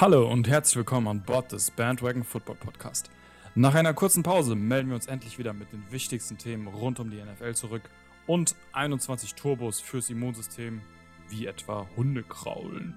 Hallo und herzlich willkommen an Bord des Bandwagon Football Podcast. Nach einer kurzen Pause melden wir uns endlich wieder mit den wichtigsten Themen rund um die NFL zurück und 21 Turbos fürs Immunsystem, wie etwa Hundekraulen.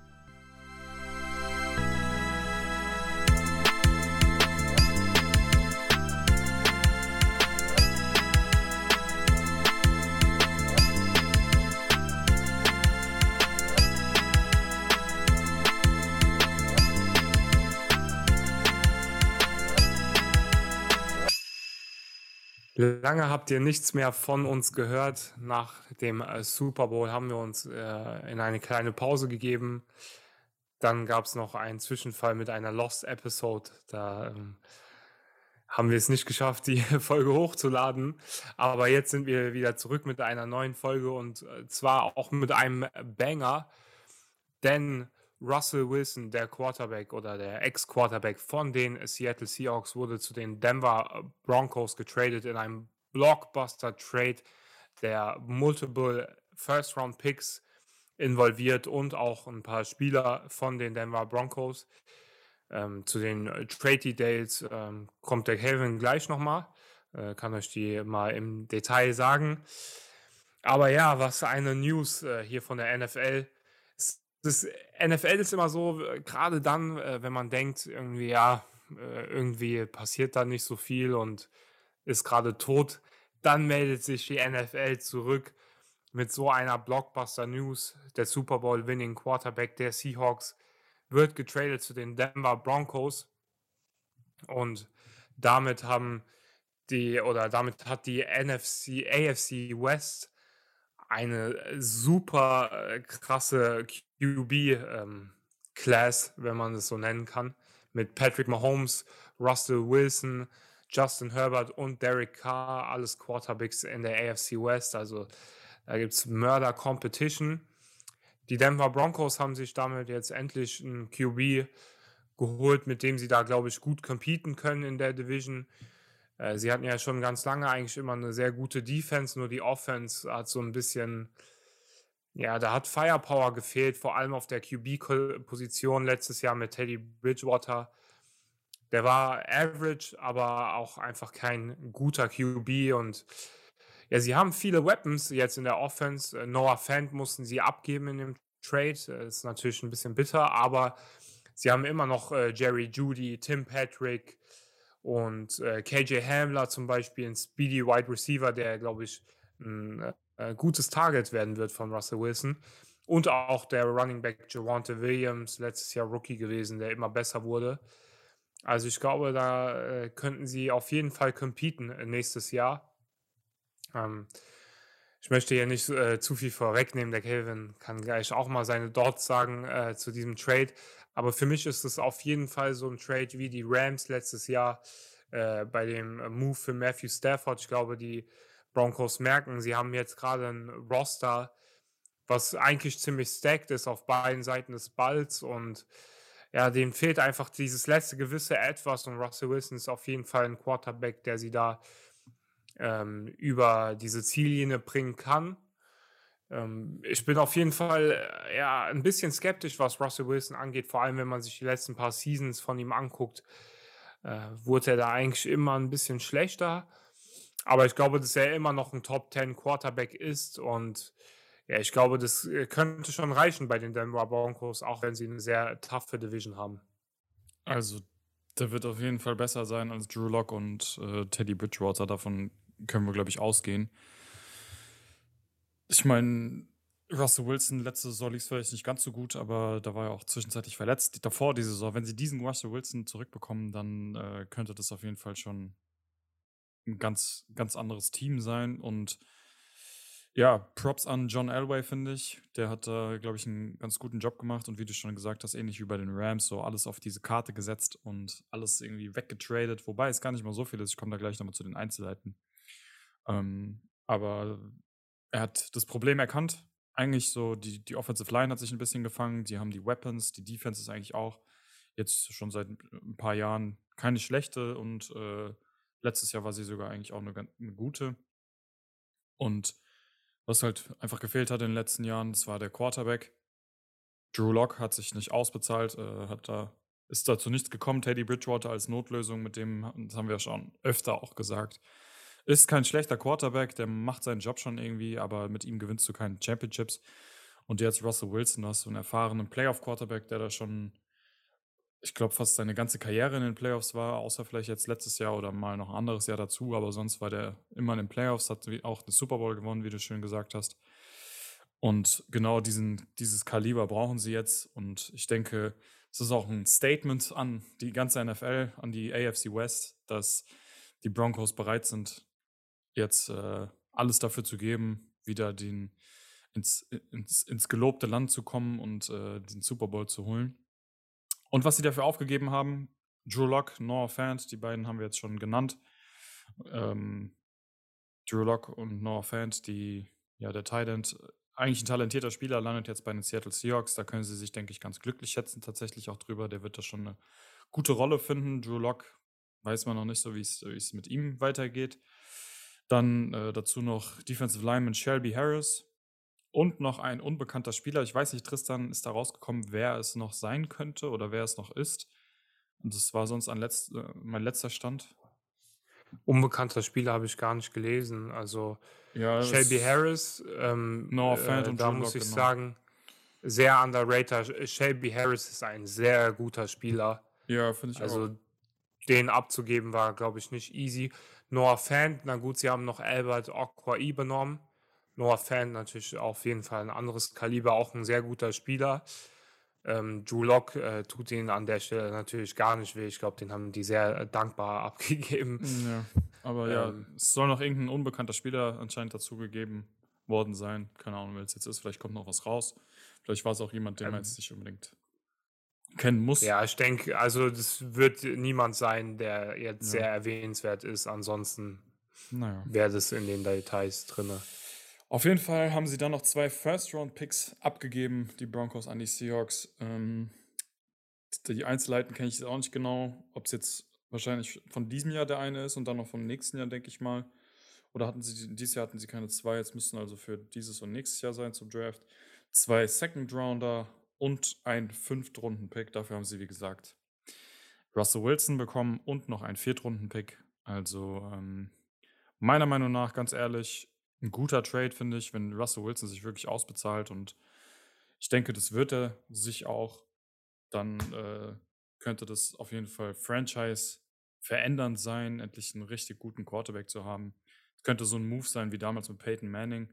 Lange habt ihr nichts mehr von uns gehört. Nach dem äh, Super Bowl haben wir uns äh, in eine kleine Pause gegeben. Dann gab es noch einen Zwischenfall mit einer Lost Episode. Da ähm, haben wir es nicht geschafft, die Folge hochzuladen. Aber jetzt sind wir wieder zurück mit einer neuen Folge und äh, zwar auch mit einem Banger. Denn Russell Wilson, der Quarterback oder der Ex-Quarterback von den Seattle Seahawks, wurde zu den Denver Broncos getradet in einem Blockbuster-Trade, der multiple First-Round-Picks involviert und auch ein paar Spieler von den Denver Broncos. Ähm, zu den Trade Details ähm, kommt der Kevin gleich nochmal. Äh, kann euch die mal im Detail sagen. Aber ja, was eine News äh, hier von der NFL das NFL ist immer so, äh, gerade dann, äh, wenn man denkt, irgendwie, ja, äh, irgendwie passiert da nicht so viel und ist gerade tot, dann meldet sich die NFL zurück mit so einer Blockbuster-News. Der Super Bowl-winning Quarterback der Seahawks wird getradet zu den Denver Broncos und damit haben die oder damit hat die NFC, AFC West eine äh, super äh, krasse QB-Class, ähm, wenn man es so nennen kann, mit Patrick Mahomes, Russell Wilson, Justin Herbert und Derek Carr, alles Quarterbacks in der AFC West. Also da gibt es Mörder-Competition. Die Denver Broncos haben sich damit jetzt endlich einen QB geholt, mit dem sie da, glaube ich, gut competen können in der Division. Äh, sie hatten ja schon ganz lange eigentlich immer eine sehr gute Defense, nur die Offense hat so ein bisschen, ja, da hat Firepower gefehlt, vor allem auf der QB-Position letztes Jahr mit Teddy Bridgewater. Der war average, aber auch einfach kein guter QB und ja, sie haben viele Weapons jetzt in der Offense. Äh, Noah Fant mussten sie abgeben in dem Trade. Das ist natürlich ein bisschen bitter, aber sie haben immer noch äh, Jerry Judy, Tim Patrick, und äh, KJ Hamler zum Beispiel, ein Speedy Wide Receiver, der, glaube ich, ein äh, gutes Target werden wird von Russell Wilson. Und auch der Running Back Javante Williams, letztes Jahr Rookie gewesen, der immer besser wurde. Also ich glaube, da äh, könnten sie auf jeden Fall competen äh, nächstes Jahr. Ähm, ich möchte hier nicht äh, zu viel vorwegnehmen. Der Kelvin kann gleich auch mal seine Dots sagen äh, zu diesem Trade. Aber für mich ist es auf jeden Fall so ein Trade wie die Rams letztes Jahr äh, bei dem Move für Matthew Stafford. Ich glaube, die Broncos merken, sie haben jetzt gerade ein Roster, was eigentlich ziemlich stacked ist auf beiden Seiten des Balls und ja, denen fehlt einfach dieses letzte gewisse Etwas und Russell Wilson ist auf jeden Fall ein Quarterback, der sie da ähm, über diese Ziellinie bringen kann. Ähm, ich bin auf jeden Fall äh, ja, ein bisschen skeptisch, was Russell Wilson angeht, vor allem wenn man sich die letzten paar Seasons von ihm anguckt. Äh, wurde er da eigentlich immer ein bisschen schlechter. Aber ich glaube, dass er immer noch ein Top 10 Quarterback ist und ja, ich glaube, das äh, könnte schon reichen bei den Denver Broncos, auch wenn sie eine sehr toughe Division haben. Also, der wird auf jeden Fall besser sein als Drew Lock und äh, Teddy Bridgewater. Davon können wir, glaube ich, ausgehen. Ich meine, Russell Wilson letzte Saison lief vielleicht nicht ganz so gut, aber da war er auch zwischenzeitlich verletzt. Davor diese Saison, wenn sie diesen Russell Wilson zurückbekommen, dann äh, könnte das auf jeden Fall schon ein ganz, ganz anderes Team sein. Und ja, Props an John Elway, finde ich. Der hat da, glaube ich, einen ganz guten Job gemacht und wie du schon gesagt hast, ähnlich wie bei den Rams, so alles auf diese Karte gesetzt und alles irgendwie weggetradet, wobei es gar nicht mal so viel ist. Ich komme da gleich nochmal zu den Einzelheiten. Ähm, aber er hat das Problem erkannt. Eigentlich so, die, die Offensive Line hat sich ein bisschen gefangen, die haben die Weapons, die Defense ist eigentlich auch jetzt schon seit ein paar Jahren keine schlechte und äh, letztes Jahr war sie sogar eigentlich auch eine, eine gute. Und was halt einfach gefehlt hat in den letzten Jahren, das war der Quarterback. Drew Lock hat sich nicht ausbezahlt, äh, hat da ist dazu nichts gekommen. Teddy Bridgewater als Notlösung, mit dem, das haben wir schon öfter auch gesagt, ist kein schlechter Quarterback, der macht seinen Job schon irgendwie, aber mit ihm gewinnst du keine Championships. Und jetzt Russell Wilson, du hast so einen erfahrenen Playoff-Quarterback, der da schon, ich glaube, fast seine ganze Karriere in den Playoffs war, außer vielleicht jetzt letztes Jahr oder mal noch ein anderes Jahr dazu, aber sonst war der immer in den Playoffs, hat auch den Super Bowl gewonnen, wie du schön gesagt hast. Und genau diesen, dieses Kaliber brauchen sie jetzt. Und ich denke, es ist auch ein Statement an die ganze NFL, an die AFC West, dass die Broncos bereit sind, jetzt äh, alles dafür zu geben, wieder den, ins, ins, ins gelobte Land zu kommen und äh, den Super Bowl zu holen. Und was sie dafür aufgegeben haben, Drew Locke, Noah Fant, die beiden haben wir jetzt schon genannt. Ähm, Drew Locke und Noah Fant, die, ja, der Tight End, eigentlich ein talentierter Spieler, landet jetzt bei den Seattle Seahawks. Da können sie sich, denke ich, ganz glücklich schätzen, tatsächlich auch drüber. Der wird da schon eine gute Rolle finden. Drew Locke weiß man noch nicht so, wie es mit ihm weitergeht. Dann äh, dazu noch Defensive Lineman Shelby Harris und noch ein unbekannter Spieler. Ich weiß nicht, Tristan ist da rausgekommen, wer es noch sein könnte oder wer es noch ist. Und das war sonst letzt, äh, mein letzter Stand. Unbekannter Spieler habe ich gar nicht gelesen. Also ja, Shelby Harris, ähm, no äh, und da muss ich genau. sagen, sehr underrated. Shelby Harris ist ein sehr guter Spieler. Ja, finde ich also, auch. Also den abzugeben war, glaube ich, nicht easy. Noah Fant, na gut, sie haben noch Albert Okwai benommen. Noah Fant natürlich auf jeden Fall ein anderes Kaliber, auch ein sehr guter Spieler. Ähm, Drew Lock äh, tut ihnen an der Stelle natürlich gar nicht weh. Ich glaube, den haben die sehr äh, dankbar abgegeben. Ja, aber ähm, ja, es soll noch irgendein unbekannter Spieler anscheinend dazugegeben worden sein. Keine Ahnung, wer es jetzt ist. Vielleicht kommt noch was raus. Vielleicht war es auch jemand, den ähm, man jetzt nicht unbedingt kennen muss. Ja, ich denke, also das wird niemand sein, der jetzt ja. sehr erwähnenswert ist. Ansonsten naja. wäre das in den Details drin. Auf jeden Fall haben sie dann noch zwei First-Round-Picks abgegeben, die Broncos an die Seahawks. Ähm, die Einzelheiten kenne ich jetzt auch nicht genau, ob es jetzt wahrscheinlich von diesem Jahr der eine ist und dann noch vom nächsten Jahr, denke ich mal. Oder hatten sie, dieses Jahr hatten sie keine zwei, jetzt müssten also für dieses und nächstes Jahr sein zum Draft. Zwei Second-Rounder und ein Fünftrunden-Pick. Dafür haben sie, wie gesagt, Russell Wilson bekommen und noch ein Viertrunden-Pick. Also ähm, meiner Meinung nach, ganz ehrlich, ein guter Trade, finde ich, wenn Russell Wilson sich wirklich ausbezahlt. Und ich denke, das wird er sich auch. Dann äh, könnte das auf jeden Fall Franchise verändernd sein, endlich einen richtig guten Quarterback zu haben. Es könnte so ein Move sein wie damals mit Peyton Manning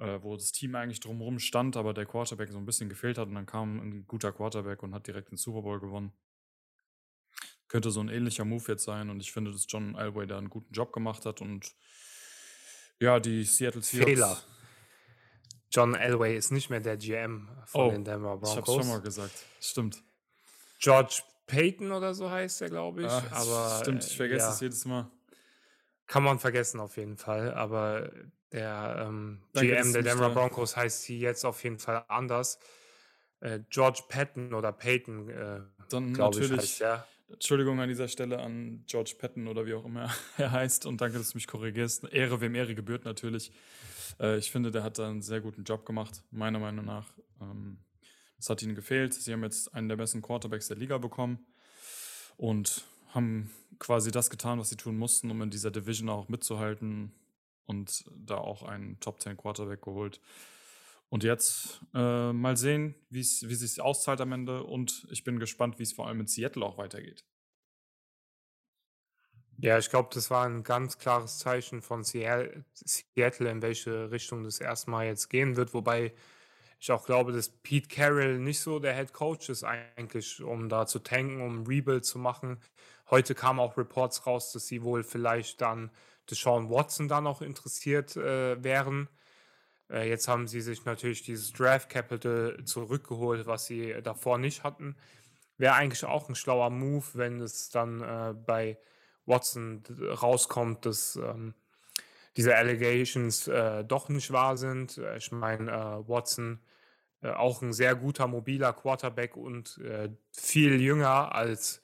äh, wo das Team eigentlich drumherum stand, aber der Quarterback so ein bisschen gefehlt hat und dann kam ein guter Quarterback und hat direkt den Super Bowl gewonnen. Könnte so ein ähnlicher Move jetzt sein und ich finde, dass John Elway da einen guten Job gemacht hat und ja, die Seattle Seahawks. Fehler. John Elway ist nicht mehr der GM von oh, den Denver Broncos. Ich hab's schon mal gesagt. Stimmt. George Payton oder so heißt er, glaube ich. Ach, aber stimmt, ich vergesse ja. es jedes Mal. Kann man vergessen auf jeden Fall, aber der ähm, GM der Denver Broncos heißt sie jetzt auf jeden Fall anders. Äh, George Patton oder Payton, äh, Dann natürlich, ich, heißt der. Entschuldigung an dieser Stelle an George Patton oder wie auch immer er heißt und danke, dass du mich korrigierst. Ehre, wem Ehre gebührt natürlich. Äh, ich finde, der hat da einen sehr guten Job gemacht, meiner Meinung nach. Ähm, das hat ihnen gefehlt. Sie haben jetzt einen der besten Quarterbacks der Liga bekommen und haben quasi das getan, was sie tun mussten, um in dieser Division auch mitzuhalten und da auch einen Top 10 Quarterback geholt. Und jetzt äh, mal sehen, wie es sich auszahlt am Ende. Und ich bin gespannt, wie es vor allem in Seattle auch weitergeht. Ja, ich glaube, das war ein ganz klares Zeichen von Seattle, in welche Richtung das erstmal jetzt gehen wird. Wobei ich auch glaube, dass Pete Carroll nicht so der Head Coach ist eigentlich, um da zu tanken, um Rebuild zu machen. Heute kamen auch Reports raus, dass sie wohl vielleicht dann Deshaun Watson da noch interessiert äh, wären. Äh, jetzt haben sie sich natürlich dieses Draft Capital zurückgeholt, was sie davor nicht hatten. Wäre eigentlich auch ein schlauer Move, wenn es dann äh, bei Watson rauskommt, dass ähm, diese Allegations äh, doch nicht wahr sind. Äh, ich meine, äh, Watson auch ein sehr guter mobiler Quarterback und viel jünger als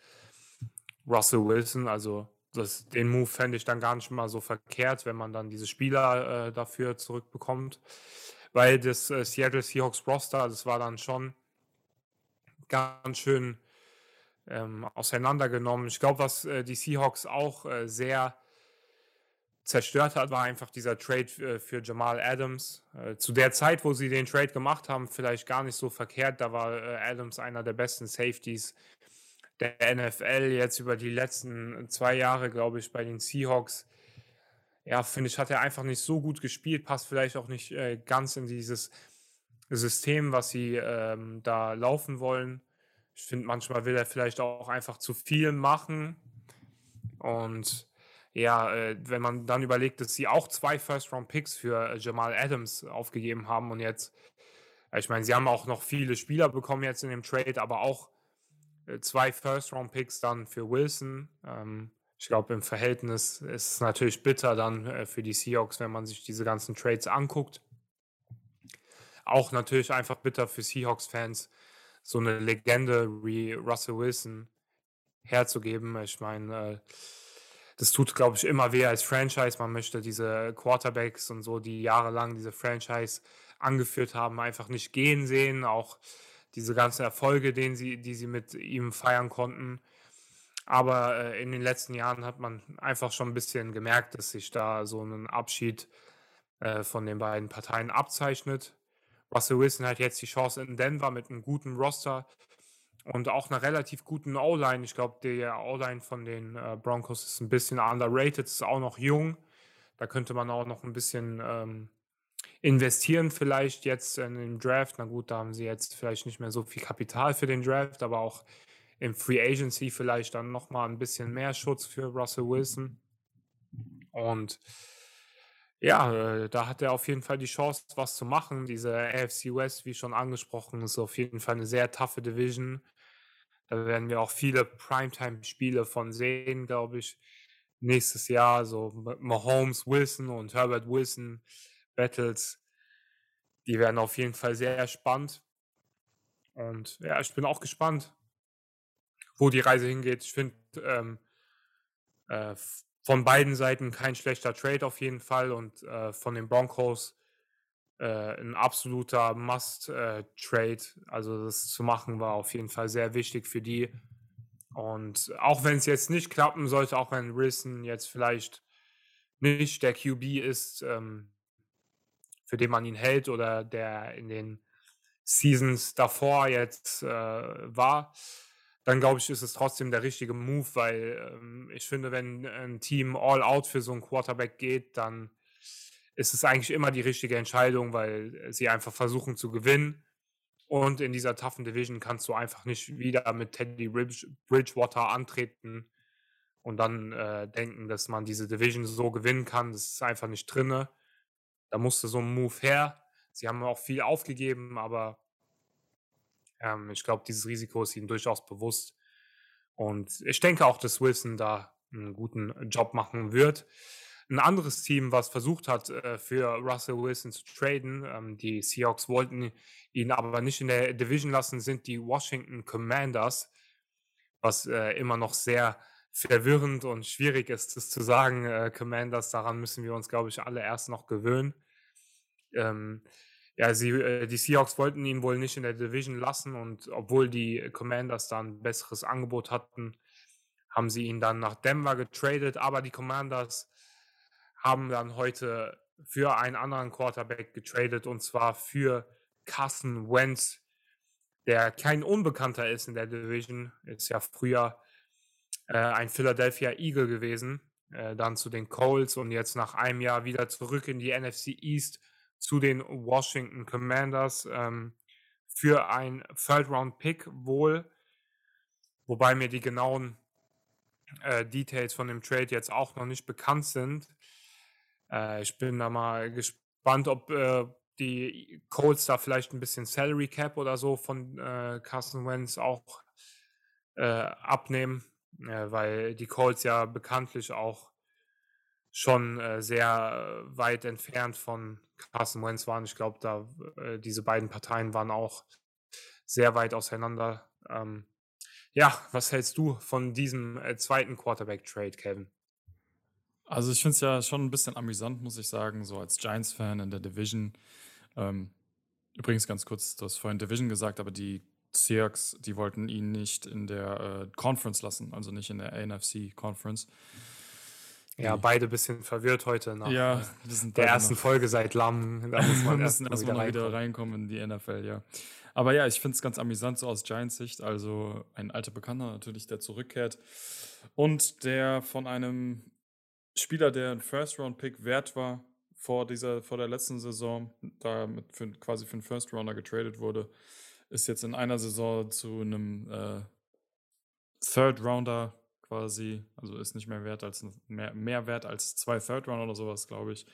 Russell Wilson. Also das, den Move fände ich dann gar nicht mal so verkehrt, wenn man dann diese Spieler äh, dafür zurückbekommt. Weil das äh, Seattle Seahawks Roster, das war dann schon ganz schön ähm, auseinandergenommen. Ich glaube, was äh, die Seahawks auch äh, sehr zerstört hat, war einfach dieser Trade äh, für Jamal Adams. Äh, zu der Zeit, wo sie den Trade gemacht haben, vielleicht gar nicht so verkehrt. Da war Adams einer der besten Safeties der NFL. Jetzt über die letzten zwei Jahre, glaube ich, bei den Seahawks. Ja, finde ich, hat er einfach nicht so gut gespielt, passt vielleicht auch nicht äh, ganz in dieses System, was sie ähm, da laufen wollen. Ich finde, manchmal will er vielleicht auch einfach zu viel machen. Und ja, äh, wenn man dann überlegt, dass sie auch zwei First-Round-Picks für äh, Jamal Adams aufgegeben haben und jetzt, äh, ich meine, sie haben auch noch viele Spieler bekommen jetzt in dem Trade, aber auch zwei First-Round-Picks dann für Wilson. Ähm, ich glaube, im Verhältnis ist es natürlich bitter dann äh, für die Seahawks, wenn man sich diese ganzen Trades anguckt. Auch natürlich einfach bitter für Seahawks-Fans, so eine Legende wie Russell Wilson herzugeben. Ich meine, äh, das tut, glaube ich, immer weh als Franchise. Man möchte diese Quarterbacks und so, die jahrelang diese Franchise angeführt haben, einfach nicht gehen sehen. Auch diese ganzen Erfolge, den sie, die sie mit ihm feiern konnten. Aber äh, in den letzten Jahren hat man einfach schon ein bisschen gemerkt, dass sich da so ein Abschied äh, von den beiden Parteien abzeichnet. Russell Wilson hat jetzt die Chance in Denver mit einem guten Roster und auch einer relativ guten O-Line. Ich glaube, die O-Line von den äh, Broncos ist ein bisschen underrated, ist auch noch jung. Da könnte man auch noch ein bisschen ähm, investieren, vielleicht jetzt in den Draft. Na gut, da haben sie jetzt vielleicht nicht mehr so viel Kapital für den Draft, aber auch im Free Agency vielleicht dann nochmal ein bisschen mehr Schutz für Russell Wilson. Und ja, äh, da hat er auf jeden Fall die Chance, was zu machen. Diese AFC West, wie schon angesprochen, ist auf jeden Fall eine sehr taffe Division. Da werden wir auch viele Primetime-Spiele von sehen, glaube ich, nächstes Jahr. So Mahomes, Wilson und Herbert Wilson Battles. Die werden auf jeden Fall sehr spannend. Und ja, ich bin auch gespannt, wo die Reise hingeht. Ich finde ähm, äh, von beiden Seiten kein schlechter Trade auf jeden Fall und äh, von den Broncos äh, ein absoluter Must-Trade. also das zu machen war auf jeden Fall sehr wichtig für die. Und auch wenn es jetzt nicht klappen sollte, auch wenn Wilson jetzt vielleicht nicht der QB ist, ähm, für den man ihn hält oder der in den Seasons davor jetzt äh, war, dann glaube ich, ist es trotzdem der richtige Move, weil ähm, ich finde, wenn ein Team all out für so einen Quarterback geht, dann ist es eigentlich immer die richtige Entscheidung, weil sie einfach versuchen zu gewinnen. Und in dieser toughen Division kannst du einfach nicht wieder mit Teddy Bridgewater antreten und dann äh, denken, dass man diese Division so gewinnen kann. Das ist einfach nicht drinne. Da musste so ein Move her. Sie haben auch viel aufgegeben, aber ähm, ich glaube, dieses Risiko ist ihnen durchaus bewusst. Und ich denke auch, dass Wilson da einen guten Job machen wird. Ein anderes Team, was versucht hat, äh, für Russell Wilson zu traden, ähm, die Seahawks wollten ihn aber nicht in der Division lassen, sind die Washington Commanders, was äh, immer noch sehr verwirrend und schwierig ist, das zu sagen. Äh, Commanders, daran müssen wir uns, glaube ich, alle erst noch gewöhnen. Ähm, ja, sie, die Seahawks wollten ihn wohl nicht in der Division lassen und obwohl die Commanders dann ein besseres Angebot hatten, haben sie ihn dann nach Denver getradet, aber die Commanders haben dann heute für einen anderen Quarterback getradet und zwar für Carson Wentz, der kein Unbekannter ist in der Division, ist ja früher äh, ein Philadelphia Eagle gewesen, äh, dann zu den Colts und jetzt nach einem Jahr wieder zurück in die NFC East zu den Washington Commanders ähm, für ein Third-Round-Pick wohl, wobei mir die genauen äh, Details von dem Trade jetzt auch noch nicht bekannt sind. Äh, ich bin da mal gespannt, ob äh, die Colts da vielleicht ein bisschen Salary Cap oder so von äh, Carson Wentz auch äh, abnehmen, äh, weil die Colts ja bekanntlich auch schon äh, sehr weit entfernt von Carson Wentz waren. Ich glaube, da äh, diese beiden Parteien waren auch sehr weit auseinander. Ähm, ja, was hältst du von diesem äh, zweiten Quarterback-Trade, Kevin? Also ich finde es ja schon ein bisschen amüsant, muss ich sagen, so als Giants-Fan in der Division. Ähm, übrigens ganz kurz, du hast vorhin Division gesagt, aber die Seahawks, die wollten ihn nicht in der äh, Conference lassen, also nicht in der NFC Conference. Ja, beide ein bisschen verwirrt heute nach Ja, der ersten noch Folge seit Lamm. Da muss man müssen erst mal erstmal wieder noch wieder reinkommen. reinkommen in die NFL, ja. Aber ja, ich finde es ganz amüsant so aus Giants Sicht. Also ein alter Bekannter natürlich, der zurückkehrt. Und der von einem Spieler, der ein First-Round-Pick wert war, vor dieser, vor der letzten Saison, da mit für, quasi für einen First-Rounder getradet wurde, ist jetzt in einer Saison zu einem äh, Third-Rounder quasi, also ist nicht mehr wert als mehr, mehr wert als zwei Third-Rounder oder sowas, glaube ich,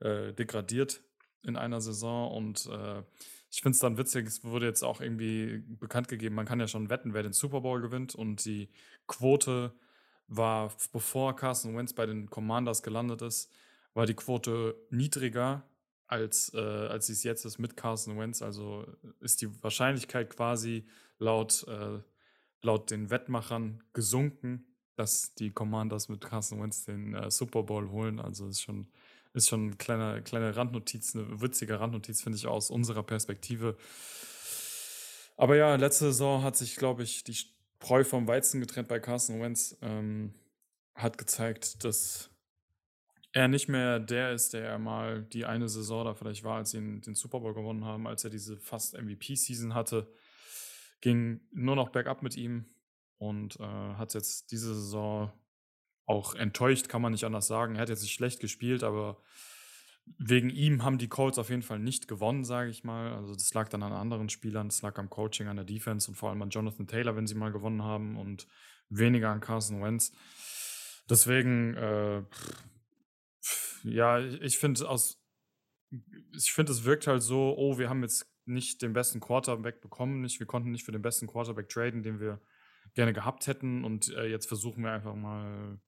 äh, degradiert in einer Saison. Und äh, ich finde es dann witzig, es wurde jetzt auch irgendwie bekannt gegeben, man kann ja schon wetten, wer den Super Bowl gewinnt. Und die Quote war, bevor Carson Wentz bei den Commanders gelandet ist, war die Quote niedriger als, äh, als sie es jetzt ist mit Carson Wentz. Also ist die Wahrscheinlichkeit quasi laut, äh, laut den Wettmachern gesunken, dass die Commanders mit Carson Wentz den äh, Super Bowl holen. Also ist schon, ist schon eine kleine, kleine Randnotiz, eine witzige Randnotiz, finde ich, aus unserer Perspektive. Aber ja, letzte Saison hat sich, glaube ich, die Spreu vom Weizen getrennt bei Carson Wentz. Ähm, hat gezeigt, dass er nicht mehr der ist, der er mal die eine Saison da vielleicht war, als sie den, den Super Bowl gewonnen haben, als er diese fast MVP-Season hatte. Ging nur noch bergab mit ihm und äh, hat jetzt diese Saison auch enttäuscht, kann man nicht anders sagen. Er hat jetzt nicht schlecht gespielt, aber wegen ihm haben die Colts auf jeden Fall nicht gewonnen, sage ich mal. Also das lag dann an anderen Spielern, das lag am Coaching, an der Defense und vor allem an Jonathan Taylor, wenn sie mal gewonnen haben und weniger an Carson Wentz. Deswegen, äh, ja, ich finde aus, ich finde, es wirkt halt so, oh, wir haben jetzt nicht den besten Quarterback bekommen, nicht, wir konnten nicht für den besten Quarterback traden, den wir gerne gehabt hätten und äh, jetzt versuchen wir einfach mal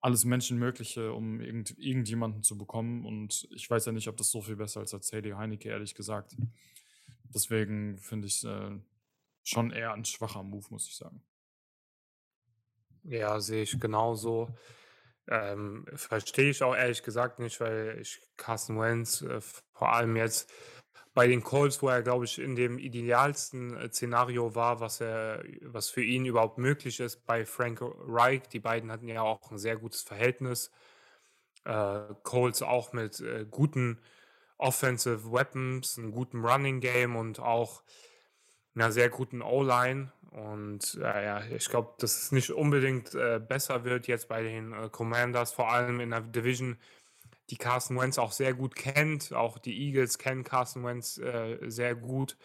alles Menschenmögliche, um irgend, irgendjemanden zu bekommen und ich weiß ja nicht, ob das so viel besser ist als CD Heineke, ehrlich gesagt. Deswegen finde ich äh, schon eher ein schwacher Move, muss ich sagen. Ja, sehe ich genauso. Ähm, verstehe ich auch ehrlich gesagt nicht, weil ich Carson Wentz äh, vor allem jetzt bei den Colts, wo er, glaube ich, in dem idealsten äh, Szenario war, was er, was für ihn überhaupt möglich ist, bei Frank Reich. Die beiden hatten ja auch ein sehr gutes Verhältnis. Äh, Colts auch mit äh, guten Offensive Weapons, einem guten Running Game und auch einer sehr guten O-Line. Und äh, ja, ich glaube, dass es nicht unbedingt äh, besser wird jetzt bei den äh, Commanders, vor allem in der Division, die Carson Wentz auch sehr gut kennt. Auch die Eagles kennen Carson Wentz äh, sehr gut.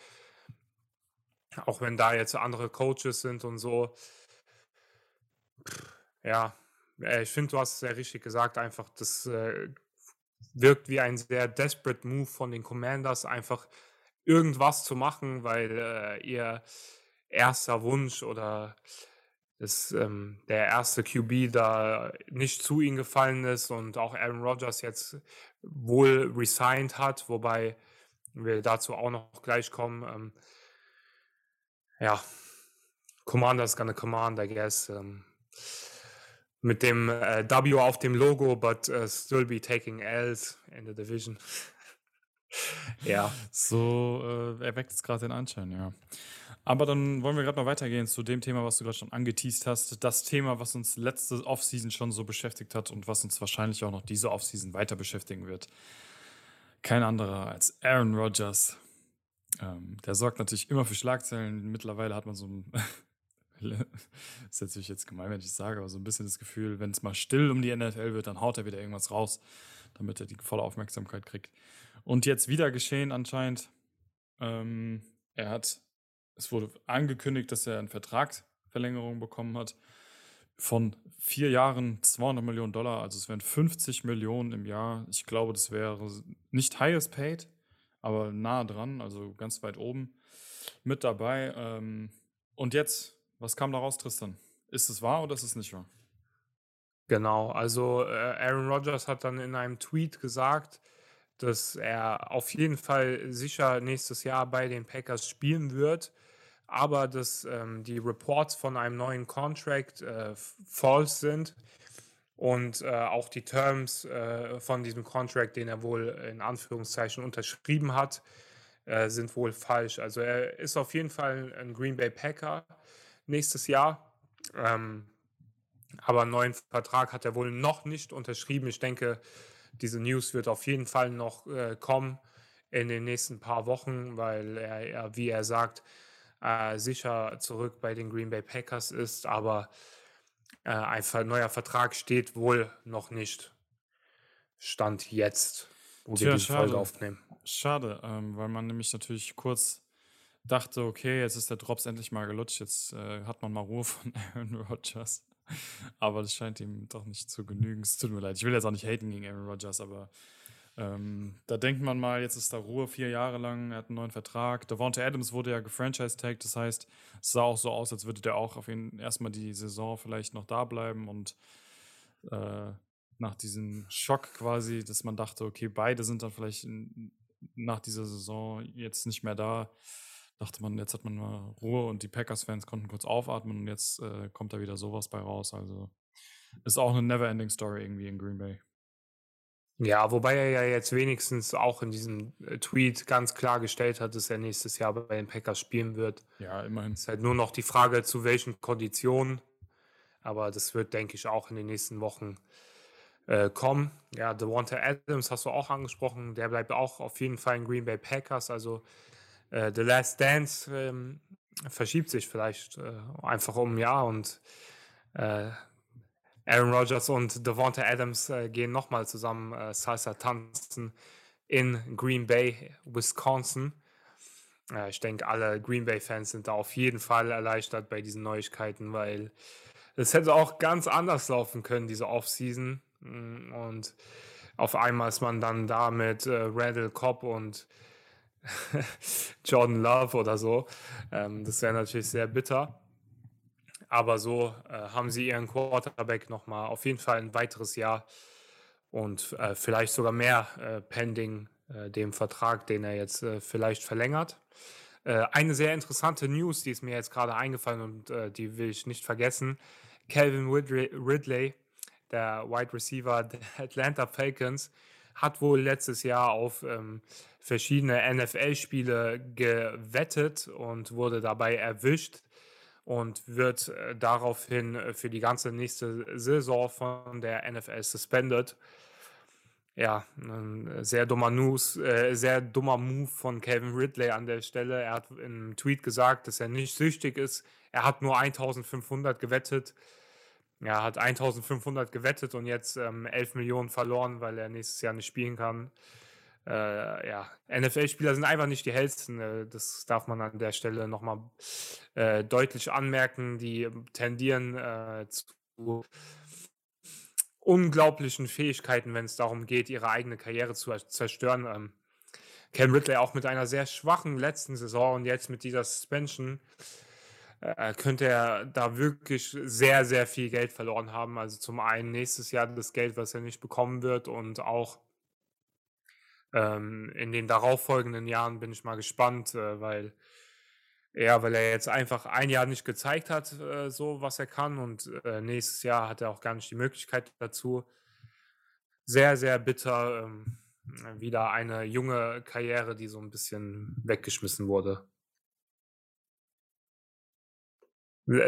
Auch wenn da jetzt andere Coaches sind und so. Ja, äh, ich finde, du hast es sehr richtig gesagt. Einfach, das äh, wirkt wie ein sehr desperate Move von den Commanders, einfach irgendwas zu machen, weil äh, ihr erster Wunsch oder das, ähm, der erste QB da nicht zu ihnen gefallen ist und auch Aaron Rodgers jetzt wohl resigned hat, wobei wir dazu auch noch gleich kommen. Ähm, ja, Commander's gonna command, I guess. Ähm, mit dem äh, W auf dem Logo, but uh, still be taking L's in the division. Ja. So äh, erweckt es gerade den Anschein, ja. Aber dann wollen wir gerade mal weitergehen zu dem Thema, was du gerade schon angeteased hast. Das Thema, was uns letzte Offseason schon so beschäftigt hat und was uns wahrscheinlich auch noch diese Offseason weiter beschäftigen wird. Kein anderer als Aaron Rodgers. Ähm, der sorgt natürlich immer für Schlagzeilen. Mittlerweile hat man so ein. ist natürlich jetzt gemein, wenn ich sage, aber so ein bisschen das Gefühl, wenn es mal still um die NFL wird, dann haut er wieder irgendwas raus, damit er die volle Aufmerksamkeit kriegt. Und jetzt wieder geschehen anscheinend. Ähm, er hat, es wurde angekündigt, dass er eine Vertragsverlängerung bekommen hat von vier Jahren 200 Millionen Dollar. Also es wären 50 Millionen im Jahr. Ich glaube, das wäre nicht highest paid, aber nah dran, also ganz weit oben mit dabei. Ähm, und jetzt, was kam daraus, Tristan? Ist es wahr oder ist es nicht wahr? Genau, also äh, Aaron Rodgers hat dann in einem Tweet gesagt, dass er auf jeden Fall sicher nächstes Jahr bei den Packers spielen wird, aber dass ähm, die Reports von einem neuen Contract äh, false sind und äh, auch die Terms äh, von diesem Contract, den er wohl in Anführungszeichen unterschrieben hat, äh, sind wohl falsch. Also er ist auf jeden Fall ein Green Bay Packer nächstes Jahr. Ähm, aber einen neuen Vertrag hat er wohl noch nicht unterschrieben. Ich denke, diese News wird auf jeden Fall noch äh, kommen in den nächsten paar Wochen, weil er, er wie er sagt, äh, sicher zurück bei den Green Bay Packers ist. Aber äh, ein neuer Vertrag steht wohl noch nicht. Stand jetzt, wo Tja, wir die Folge aufnehmen. Schade, ähm, weil man nämlich natürlich kurz dachte, okay, jetzt ist der Drops endlich mal gelutscht, jetzt äh, hat man mal Ruhe von Aaron Rodgers. aber das scheint ihm doch nicht zu genügen. Es tut mir leid, ich will jetzt auch nicht haten gegen Aaron Rodgers, aber ähm, da denkt man mal, jetzt ist da Ruhe vier Jahre lang, er hat einen neuen Vertrag. Devonta Adams wurde ja gefranchise-tagged, das heißt, es sah auch so aus, als würde der auch auf ihn erstmal die Saison vielleicht noch da bleiben und äh, nach diesem Schock quasi, dass man dachte, okay, beide sind dann vielleicht in, nach dieser Saison jetzt nicht mehr da, dachte man, jetzt hat man mal Ruhe und die Packers-Fans konnten kurz aufatmen und jetzt äh, kommt da wieder sowas bei raus. Also ist auch eine never-ending Story irgendwie in Green Bay. Ja, wobei er ja jetzt wenigstens auch in diesem äh, Tweet ganz klar gestellt hat, dass er nächstes Jahr bei den Packers spielen wird. Ja, immerhin. Es ist halt nur noch die Frage, zu welchen Konditionen. Aber das wird, denke ich, auch in den nächsten Wochen äh, kommen. Ja, Devonta Adams hast du auch angesprochen. Der bleibt auch auf jeden Fall in Green Bay Packers. Also äh, The Last Dance ähm, verschiebt sich vielleicht äh, einfach um ein Jahr und äh, Aaron Rodgers und Devonta Adams äh, gehen nochmal zusammen äh, Salsa tanzen in Green Bay, Wisconsin. Äh, ich denke, alle Green Bay-Fans sind da auf jeden Fall erleichtert bei diesen Neuigkeiten, weil es hätte auch ganz anders laufen können, diese Offseason. Mm, und auf einmal ist man dann da mit äh, Randall Cobb und Jordan Love oder so. Ähm, das wäre natürlich sehr bitter. Aber so äh, haben sie ihren Quarterback nochmal auf jeden Fall ein weiteres Jahr und äh, vielleicht sogar mehr äh, pending äh, dem Vertrag, den er jetzt äh, vielleicht verlängert. Äh, eine sehr interessante News, die ist mir jetzt gerade eingefallen und die will ich nicht vergessen. Calvin Ridley, der Wide Receiver der Atlanta Falcons, hat wohl letztes Jahr auf ähm, verschiedene NFL-Spiele gewettet und wurde dabei erwischt und wird äh, daraufhin für die ganze nächste Saison von der NFL suspended. Ja, ein sehr dummer News, äh, sehr dummer Move von Kevin Ridley an der Stelle. Er hat im Tweet gesagt, dass er nicht süchtig ist. Er hat nur 1500 gewettet. Er hat 1500 gewettet und jetzt ähm, 11 Millionen verloren, weil er nächstes Jahr nicht spielen kann äh, ja, NFL-Spieler sind einfach nicht die hellsten. Äh, das darf man an der Stelle nochmal äh, deutlich anmerken. Die tendieren äh, zu unglaublichen Fähigkeiten, wenn es darum geht, ihre eigene Karriere zu zerstören. Ähm, Cam Ridley auch mit einer sehr schwachen letzten Saison und jetzt mit dieser Suspension äh, könnte er da wirklich sehr, sehr viel Geld verloren haben. Also zum einen nächstes Jahr das Geld, was er nicht bekommen wird und auch ähm, in den darauffolgenden Jahren bin ich mal gespannt, äh, weil ja, weil er jetzt einfach ein Jahr nicht gezeigt hat, äh, so was er kann und äh, nächstes Jahr hat er auch gar nicht die Möglichkeit dazu. Sehr, sehr bitter. Ähm, wieder eine junge Karriere, die so ein bisschen weggeschmissen wurde.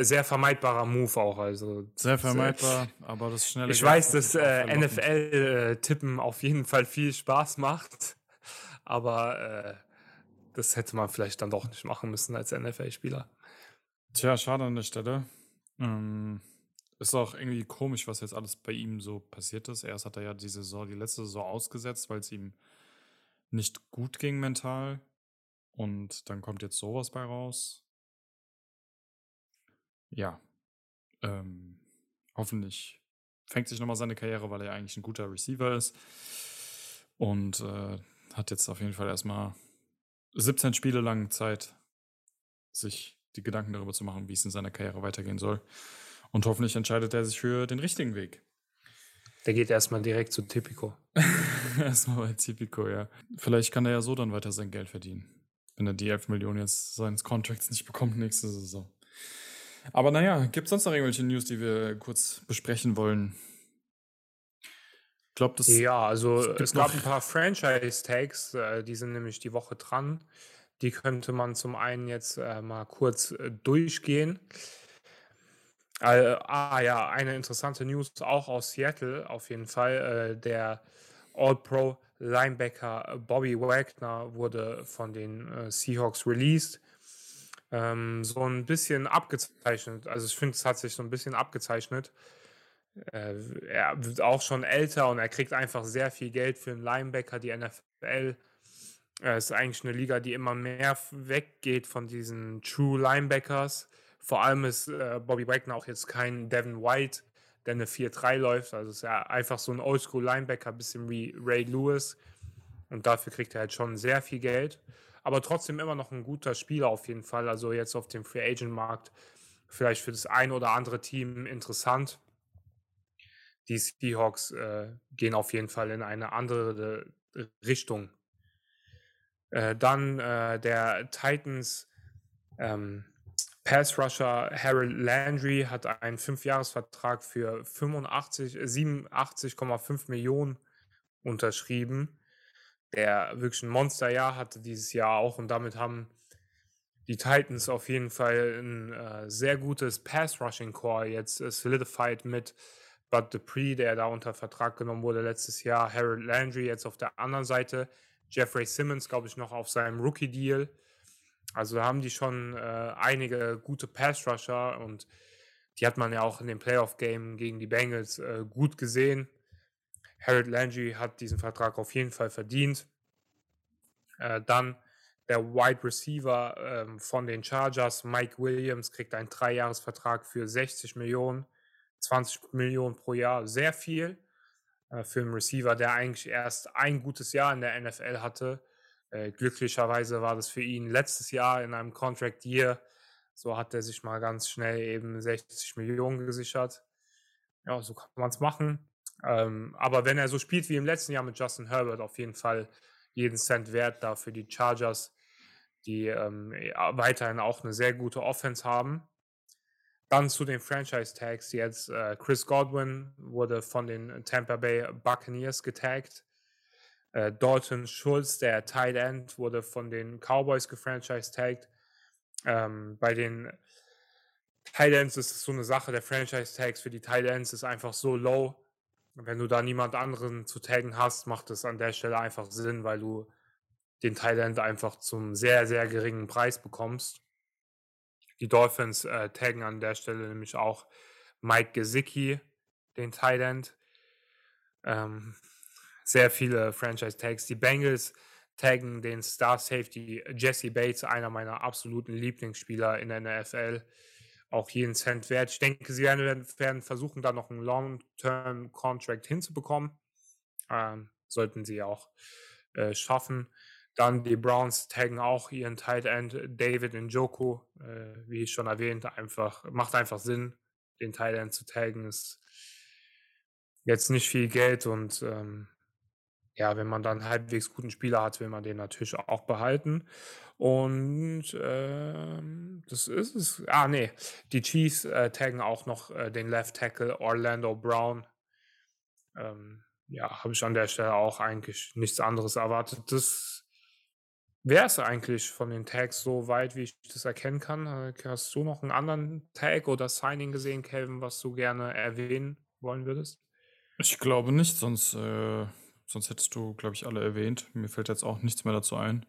Sehr vermeidbarer Move auch, also. Sehr vermeidbar, aber das schnelle. Ich Geld weiß, dass äh, NFL-Tippen äh, auf jeden Fall viel Spaß macht, aber äh, das hätte man vielleicht dann doch nicht machen müssen als NFL-Spieler. Tja, schade an der Stelle. Ähm, ist auch irgendwie komisch, was jetzt alles bei ihm so passiert ist. Erst hat er ja die Saison, die letzte Saison ausgesetzt, weil es ihm nicht gut ging mental. Und dann kommt jetzt sowas bei raus. Ja. Ähm, hoffentlich fängt sich nochmal seine Karriere, weil er eigentlich ein guter Receiver ist. Und äh, hat jetzt auf jeden Fall erstmal 17 Spiele lang Zeit, sich die Gedanken darüber zu machen, wie es in seiner Karriere weitergehen soll. Und hoffentlich entscheidet er sich für den richtigen Weg. Der geht erstmal direkt zu Tipico. erstmal bei Tipico, ja. Vielleicht kann er ja so dann weiter sein Geld verdienen. Wenn er die 11 Millionen jetzt seines Contracts nicht bekommt nächste Saison. Aber naja, gibt es sonst noch irgendwelche News, die wir kurz besprechen wollen? Ich glaube, das. Ja, also es gab ein paar Franchise-Tags, äh, die sind nämlich die Woche dran. Die könnte man zum einen jetzt äh, mal kurz äh, durchgehen. Ah ja, eine interessante News auch aus Seattle auf jeden Fall. Der All-Pro Linebacker Bobby Wagner wurde von den Seahawks released. Ähm, so ein bisschen abgezeichnet. Also ich finde, es hat sich so ein bisschen abgezeichnet. Äh, er wird auch schon älter und er kriegt einfach sehr viel Geld für einen Linebacker. Die NFL äh, ist eigentlich eine Liga, die immer mehr weggeht von diesen True Linebackers. Vor allem ist äh, Bobby Wagner auch jetzt kein Devin White, der eine 4-3 läuft. Also ist er einfach so ein Oldschool-Linebacker, bisschen wie Ray Lewis. Und dafür kriegt er halt schon sehr viel Geld. Aber trotzdem immer noch ein guter Spieler auf jeden Fall. Also jetzt auf dem Free Agent-Markt vielleicht für das ein oder andere Team interessant. Die Seahawks äh, gehen auf jeden Fall in eine andere Richtung. Äh, dann äh, der Titans ähm, Pass Rusher Harold Landry hat einen Fünfjahresvertrag für 85, 87,5 Millionen unterschrieben. Der wirklich ein Monsterjahr hatte dieses Jahr auch und damit haben die Titans auf jeden Fall ein äh, sehr gutes Pass-Rushing-Core jetzt äh, solidified mit Bud Dupree, der da unter Vertrag genommen wurde letztes Jahr, Harold Landry jetzt auf der anderen Seite, Jeffrey Simmons, glaube ich, noch auf seinem Rookie-Deal. Also da haben die schon äh, einige gute Pass-Rusher und die hat man ja auch in dem Playoff-Game gegen die Bengals äh, gut gesehen. Harold Landry hat diesen Vertrag auf jeden Fall verdient. Äh, dann der Wide Receiver ähm, von den Chargers, Mike Williams, kriegt einen Dreijahresvertrag für 60 Millionen, 20 Millionen pro Jahr, sehr viel äh, für einen Receiver, der eigentlich erst ein gutes Jahr in der NFL hatte äh, glücklicherweise war das für ihn letztes Jahr in einem Contract Year. So hat er sich mal ganz schnell eben 60 Millionen gesichert. Ja, so kann man es machen. Ähm, aber wenn er so spielt wie im letzten Jahr mit Justin Herbert, auf jeden Fall jeden Cent wert da für die Chargers, die ähm, weiterhin auch eine sehr gute Offense haben. Dann zu den Franchise Tags jetzt. Äh, Chris Godwin wurde von den Tampa Bay Buccaneers getaggt. Äh, Dalton Schulz, der Tight End, wurde von den Cowboys gefranchise-tagged. Ähm, bei den Tight Ends ist es so eine Sache, der Franchise-Tags für die Tight Ends ist einfach so low. Wenn du da niemand anderen zu taggen hast, macht es an der Stelle einfach Sinn, weil du den End einfach zum sehr, sehr geringen Preis bekommst. Die Dolphins äh, taggen an der Stelle nämlich auch Mike Gesicki, den End. Ähm, sehr viele Franchise-Tags. Die Bengals taggen den Star Safety Jesse Bates, einer meiner absoluten Lieblingsspieler in der NFL. Auch jeden Cent wert. Ich denke, sie werden, werden versuchen, da noch einen Long-Term-Contract hinzubekommen. Ähm, sollten sie auch äh, schaffen. Dann die Browns taggen auch ihren Tight End David Njoku, äh, wie ich schon erwähnt, einfach macht einfach Sinn, den Tight End zu taggen. Ist jetzt nicht viel Geld und ähm, ja, wenn man dann halbwegs guten Spieler hat, will man den natürlich auch behalten. Und ähm, das ist es. Ah, nee. Die Chiefs äh, taggen auch noch äh, den Left Tackle Orlando Brown. Ähm, ja, habe ich an der Stelle auch eigentlich nichts anderes erwartet. Das wäre es eigentlich von den Tags so weit, wie ich das erkennen kann. Äh, hast du noch einen anderen Tag oder Signing gesehen, Kelvin, was du gerne erwähnen wollen würdest? Ich glaube nicht, sonst äh, Sonst hättest du, glaube ich, alle erwähnt. Mir fällt jetzt auch nichts mehr dazu ein.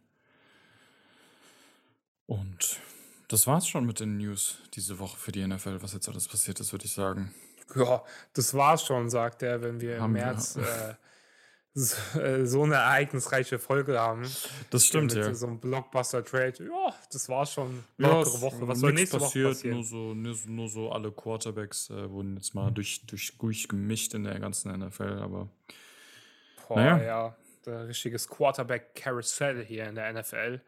Und das war's schon mit den News diese Woche für die NFL, was jetzt alles passiert ist, würde ich sagen. Ja, das war's schon, sagt er, wenn wir Haben im März äh, äh, so eine ereignisreiche Folge haben. Das stimmt, ja. So ein Blockbuster-Trade. Ja, das war schon eine ja, Woche. Was soll nächste passiert, Woche passieren? Nur so, nur, nur so alle Quarterbacks äh, wurden jetzt mal durch, durch, durchgemischt in der ganzen NFL, aber Boah, naja. ja. Der richtiges Quarterback-Carousel hier in der NFL.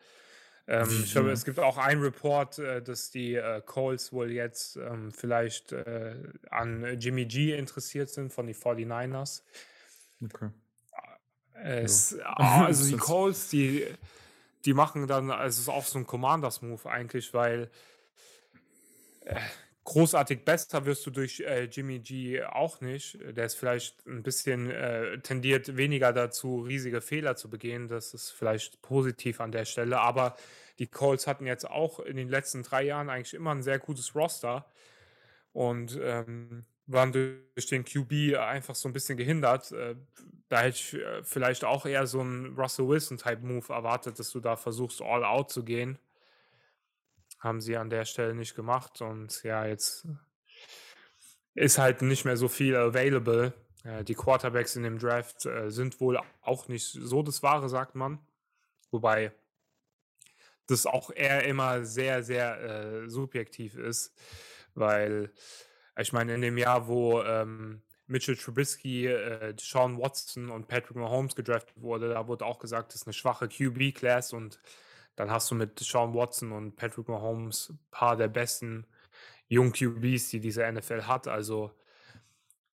Ähm, mhm. Ich glaube, es gibt auch einen Report, äh, dass die äh, Colts wohl jetzt ähm, vielleicht äh, an Jimmy G interessiert sind von den 49ers. Okay. Es, ja. Also die Colts, die, die machen dann, also es ist auch so ein Commanders-Move eigentlich, weil äh, großartig besser wirst du durch äh, Jimmy G auch nicht. Der ist vielleicht ein bisschen äh, tendiert weniger dazu, riesige Fehler zu begehen. Das ist vielleicht positiv an der Stelle. Aber die Colts hatten jetzt auch in den letzten drei Jahren eigentlich immer ein sehr gutes Roster und ähm, waren durch den QB einfach so ein bisschen gehindert. Äh, da hätte ich äh, vielleicht auch eher so einen Russell Wilson-Type-Move erwartet, dass du da versuchst, all out zu gehen. Haben sie an der Stelle nicht gemacht und ja, jetzt ist halt nicht mehr so viel available. Äh, die Quarterbacks in dem Draft äh, sind wohl auch nicht so das Wahre, sagt man. Wobei das auch eher immer sehr, sehr äh, subjektiv ist, weil ich meine, in dem Jahr, wo ähm, Mitchell Trubisky, äh, Sean Watson und Patrick Mahomes gedraftet wurde, da wurde auch gesagt, das ist eine schwache QB-Class und dann hast du mit Sean Watson und Patrick Mahomes ein paar der besten jungen QBs, die diese NFL hat. Also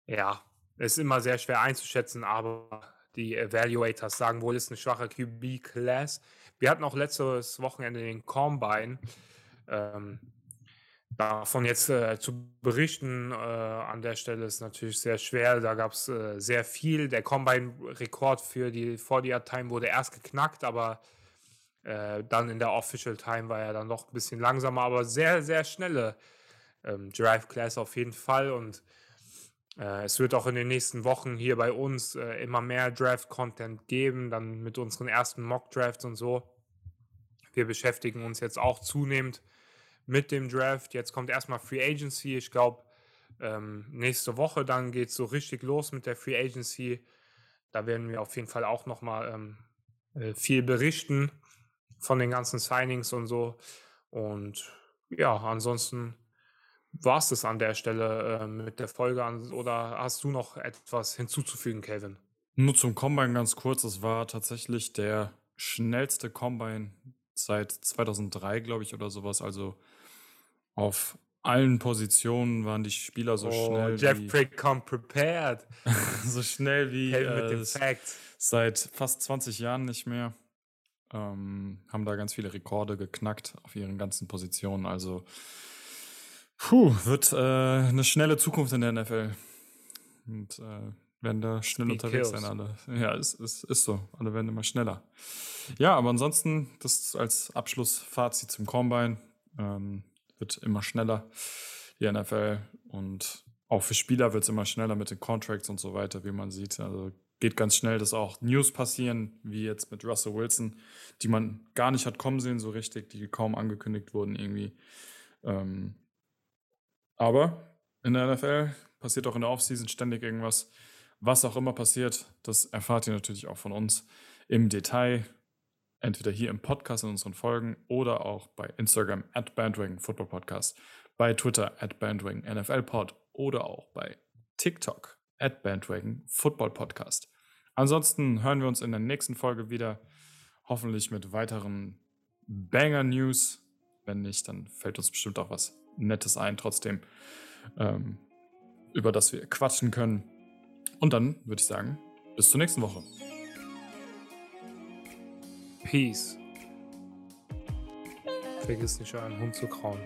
ja, ist immer sehr schwer einzuschätzen, aber die Evaluators sagen wohl, ist eine schwache QB-Class. Wir hatten auch letztes Wochenende den Combine. Ähm, davon jetzt äh, zu berichten äh, an der Stelle ist natürlich sehr schwer. Da gab es äh, sehr viel. Der Combine-Rekord für die 40-Yard-Time wurde erst geknackt, aber äh, dann in der Official Time war er dann noch ein bisschen langsamer, aber sehr, sehr schnelle ähm, Drive Class auf jeden Fall. Und äh, es wird auch in den nächsten Wochen hier bei uns äh, immer mehr Draft-Content geben, dann mit unseren ersten Mock-Drafts und so. Wir beschäftigen uns jetzt auch zunehmend mit dem Draft. Jetzt kommt erstmal Free Agency. Ich glaube, ähm, nächste Woche dann geht es so richtig los mit der Free Agency. Da werden wir auf jeden Fall auch nochmal ähm, äh, viel berichten von den ganzen Signings und so. Und ja, ansonsten war es das an der Stelle äh, mit der Folge. An, oder hast du noch etwas hinzuzufügen, Kevin? Nur zum Combine ganz kurz. Es war tatsächlich der schnellste Combine seit 2003, glaube ich, oder sowas. Also auf allen Positionen waren die Spieler so oh, schnell. Jeffrey come prepared. so schnell wie äh, seit fast 20 Jahren nicht mehr. Ähm, haben da ganz viele Rekorde geknackt auf ihren ganzen Positionen. Also, puh, wird äh, eine schnelle Zukunft in der NFL. Und äh, werden da schnell Speed unterwegs kills. sein, alle. Ja, es ist, ist, ist so. Alle werden immer schneller. Ja, aber ansonsten, das als Abschlussfazit zum Combine. Ähm, wird immer schneller, die NFL. Und auch für Spieler wird es immer schneller mit den Contracts und so weiter, wie man sieht. Also geht ganz schnell, dass auch News passieren, wie jetzt mit Russell Wilson, die man gar nicht hat kommen sehen, so richtig, die kaum angekündigt wurden irgendwie. Ähm, aber in der NFL passiert auch in der Offseason ständig irgendwas. Was auch immer passiert, das erfahrt ihr natürlich auch von uns im Detail. Entweder hier im Podcast in unseren Folgen oder auch bei Instagram at Bandwagon Football Podcast, bei Twitter at Bandwagon NFL Pod oder auch bei TikTok at Bandwagon Football Podcast. Ansonsten hören wir uns in der nächsten Folge wieder, hoffentlich mit weiteren Banger News. Wenn nicht, dann fällt uns bestimmt auch was Nettes ein, trotzdem, ähm, über das wir quatschen können. Und dann würde ich sagen, bis zur nächsten Woche. Peace. Vergiss nicht, einen Hund zu krauen.